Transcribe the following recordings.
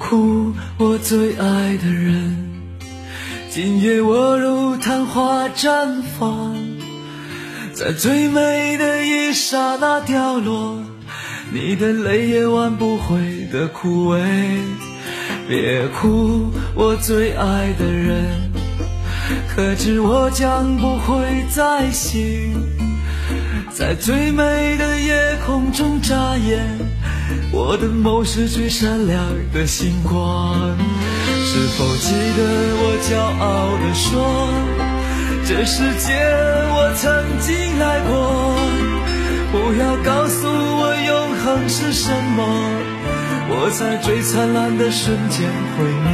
哭，我最爱的人。今夜我如昙花绽放，在最美的一刹那掉落，你的泪也挽不回的枯萎。别哭，我最爱的人，可知我将不会再醒，在最美的夜空中眨眼。我的梦是最闪亮的星光，是否记得我骄傲地说，这世界我曾经来过？不要告诉我永恒是什么，我在最灿烂的瞬间毁灭。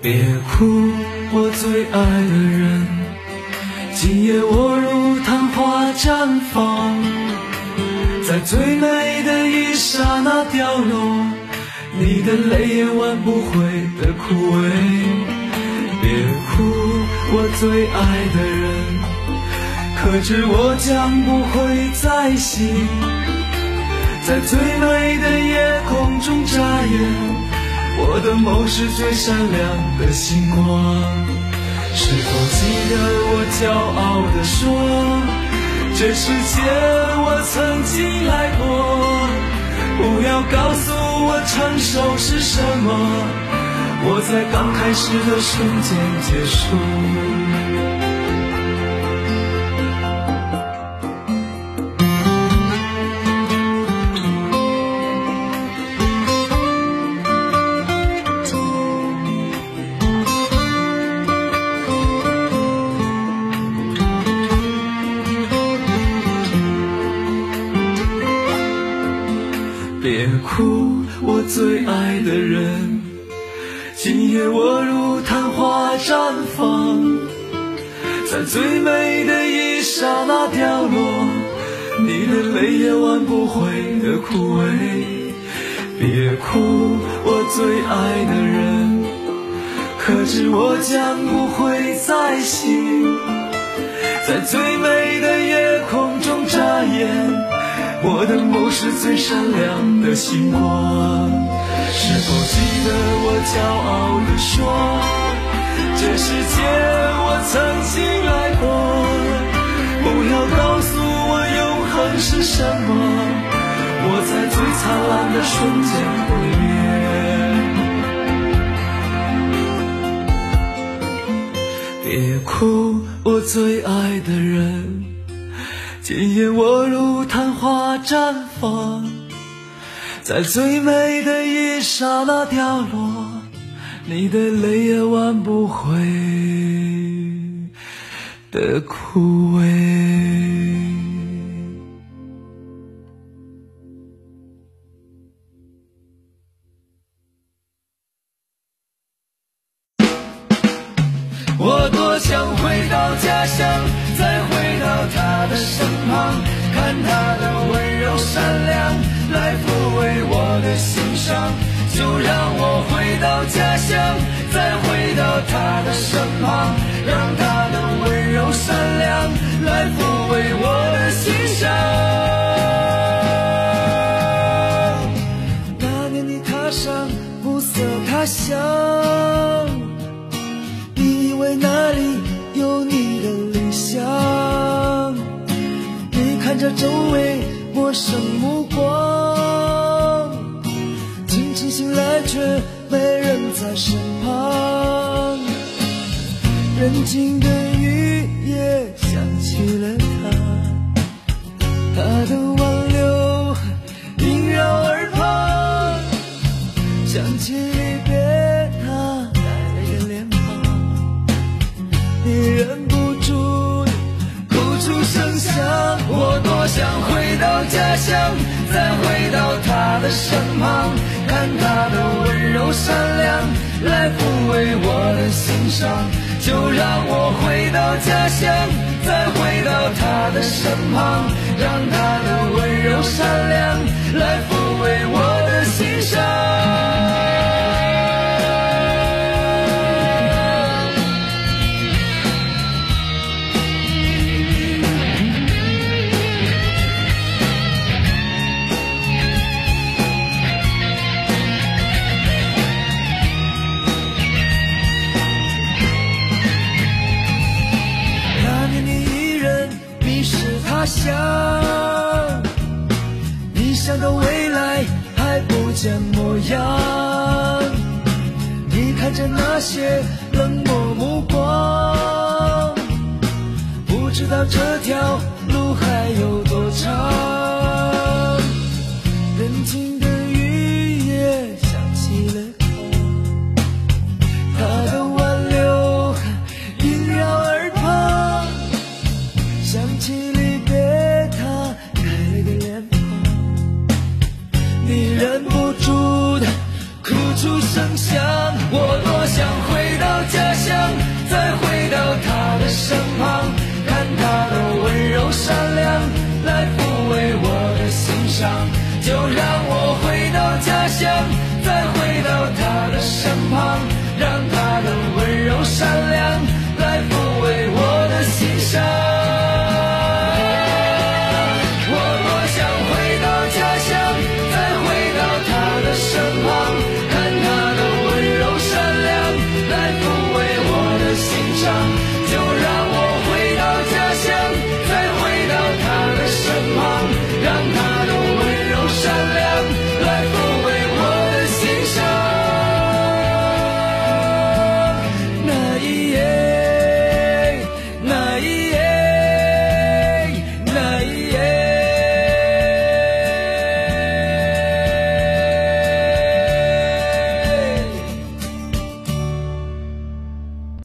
别哭，我最爱的人，今夜我如。绽放，在最美的一刹那掉落，你的泪也挽不回的枯萎。别哭，我最爱的人，可知我将不会再醒，在最美的夜空中眨眼，我的梦是最闪亮的星光。是否记得我骄傲地说？这世界我曾经来过，不要告诉我成熟是什么，我在刚开始的瞬间结束。哭，我最爱的人，今夜我如昙花绽放，在最美的一刹那凋落，你的泪也挽不回的枯萎。别哭，我最爱的人，可知我将不会再醒，在最美的夜空中眨眼。我的梦是最闪亮的星光，是否记得我骄傲地说，这世界我曾经来过？不要告诉我永恒是什么，我在最灿烂的瞬间毁灭。别哭，我最爱的人。今夜我如昙花绽放，在最美的一刹那凋落，你的泪也挽不回的枯萎。善良，来抚慰我的心伤。就让我回到家乡，再回到他的身旁，让他的温柔善良来抚慰我的心伤。那年你踏上暮色他乡。没人在身旁。人静的雨夜想起了他，他的挽留萦绕耳旁，想起离别他带泪的脸庞，你忍不住的哭出声响。我多想回到家乡，再回到他的身旁，看他的善良，来抚慰我的心伤。就让我回到家乡，再回到他的身旁，让他的温柔善良来那些冷漠目光，不知道这条路还有多长。人静